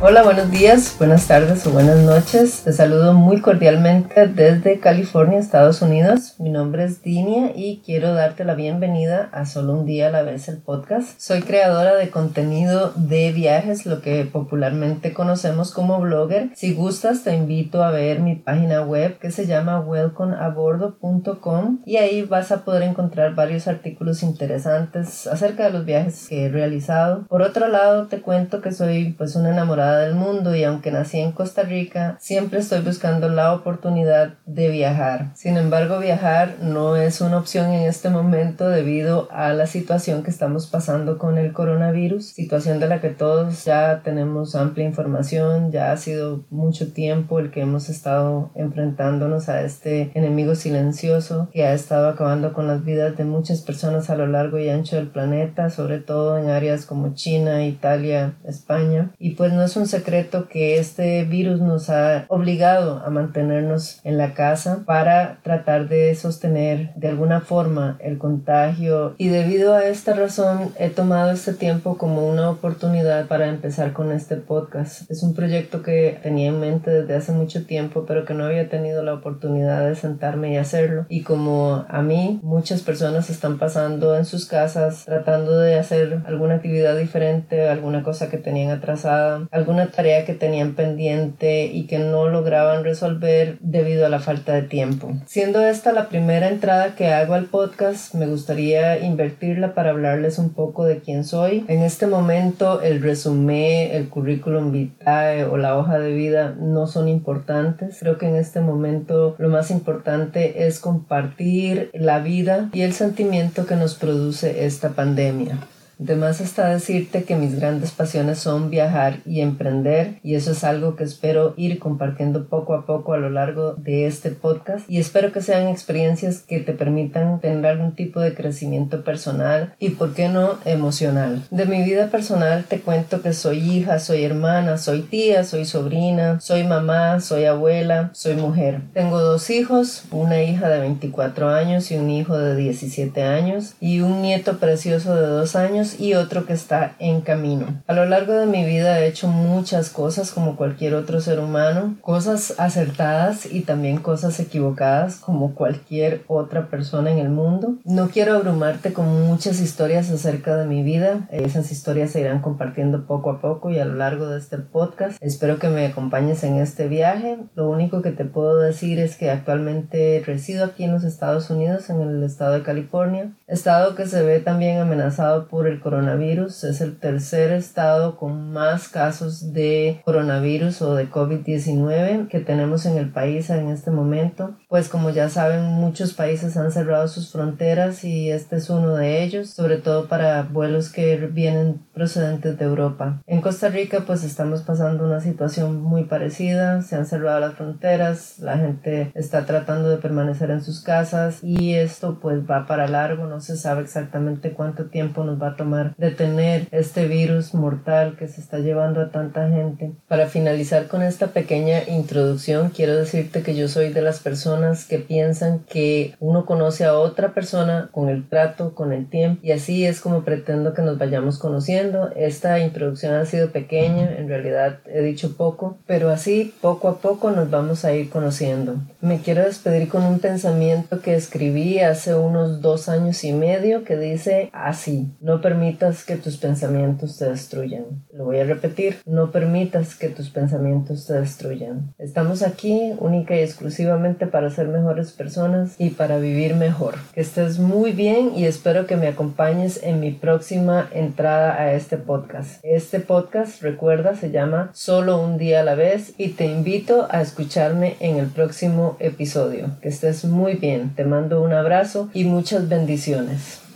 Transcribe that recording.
Hola, buenos días, buenas tardes o buenas noches. Te saludo muy cordialmente desde California, Estados Unidos. Mi nombre es Dinia y quiero darte la bienvenida a Solo un día a la vez el podcast. Soy creadora de contenido de viajes, lo que popularmente conocemos como blogger. Si gustas, te invito a ver mi página web que se llama welcomeabordo.com y ahí vas a poder encontrar varios artículos interesantes acerca de los viajes que he realizado. Por otro lado, te cuento que soy pues una enamorada del mundo y aunque nací en Costa Rica, siempre estoy buscando la oportunidad de viajar. Sin embargo, viajar no es una opción en este momento debido a la situación que estamos pasando con el coronavirus, situación de la que todos ya tenemos amplia información, ya ha sido mucho tiempo el que hemos estado enfrentándonos a este enemigo silencioso que ha estado acabando con las vidas de muchas personas a lo largo y ancho del planeta, sobre todo en áreas como China, Italia, España. Y pues no es un secreto que este virus nos ha obligado a mantenernos en la casa para tratar de sostener de alguna forma el contagio y debido a esta razón he tomado este tiempo como una oportunidad para empezar con este podcast. Es un proyecto que tenía en mente desde hace mucho tiempo pero que no había tenido la oportunidad de sentarme y hacerlo y como a mí muchas personas están pasando en sus casas tratando de hacer alguna actividad diferente, alguna cosa que tenían atrasada, alguna tarea que tenían pendiente y que no lograban resolver debido a la falta de tiempo. Siendo esta la primera entrada que hago al podcast, me gustaría invertirla para hablarles un poco de quién soy. En este momento el resumen, el currículum vitae o la hoja de vida no son importantes. Creo que en este momento lo más importante es compartir la vida y el sentimiento que nos produce esta pandemia. Además está decirte que mis grandes pasiones son viajar y emprender y eso es algo que espero ir compartiendo poco a poco a lo largo de este podcast y espero que sean experiencias que te permitan tener algún tipo de crecimiento personal y por qué no emocional. De mi vida personal te cuento que soy hija, soy hermana, soy tía, soy sobrina, soy mamá, soy abuela, soy mujer. Tengo dos hijos, una hija de 24 años y un hijo de 17 años y un nieto precioso de 2 años y otro que está en camino. A lo largo de mi vida he hecho muchas cosas como cualquier otro ser humano, cosas acertadas y también cosas equivocadas como cualquier otra persona en el mundo. No quiero abrumarte con muchas historias acerca de mi vida, esas historias se irán compartiendo poco a poco y a lo largo de este podcast. Espero que me acompañes en este viaje. Lo único que te puedo decir es que actualmente resido aquí en los Estados Unidos, en el estado de California, estado que se ve también amenazado por el coronavirus. Es el tercer estado con más casos de coronavirus o de COVID-19 que tenemos en el país en este momento. Pues como ya saben, muchos países han cerrado sus fronteras y este es uno de ellos, sobre todo para vuelos que vienen procedentes de Europa. En Costa Rica pues estamos pasando una situación muy parecida, se han cerrado las fronteras, la gente está tratando de permanecer en sus casas y esto pues va para largo, no se sabe exactamente cuánto tiempo nos va a tomar detener este virus mortal que se está llevando a tanta gente. Para finalizar con esta pequeña introducción, quiero decirte que yo soy de las personas que piensan que uno conoce a otra persona con el trato, con el tiempo, y así es como pretendo que nos vayamos conociendo. Esta introducción ha sido pequeña, en realidad he dicho poco, pero así poco a poco nos vamos a ir conociendo. Me quiero despedir con un pensamiento que escribí hace unos dos años y medio que dice así, no permitas que tus pensamientos te destruyan. Lo voy a repetir, no permitas que tus pensamientos te destruyan. Estamos aquí única y exclusivamente para ser mejores personas y para vivir mejor. Que estés muy bien y espero que me acompañes en mi próxima entrada a este podcast. Este podcast, recuerda, se llama Solo un día a la vez y te invito a escucharme en el próximo episodio. Que estés muy bien. Te mando un abrazo y muchas bendiciones.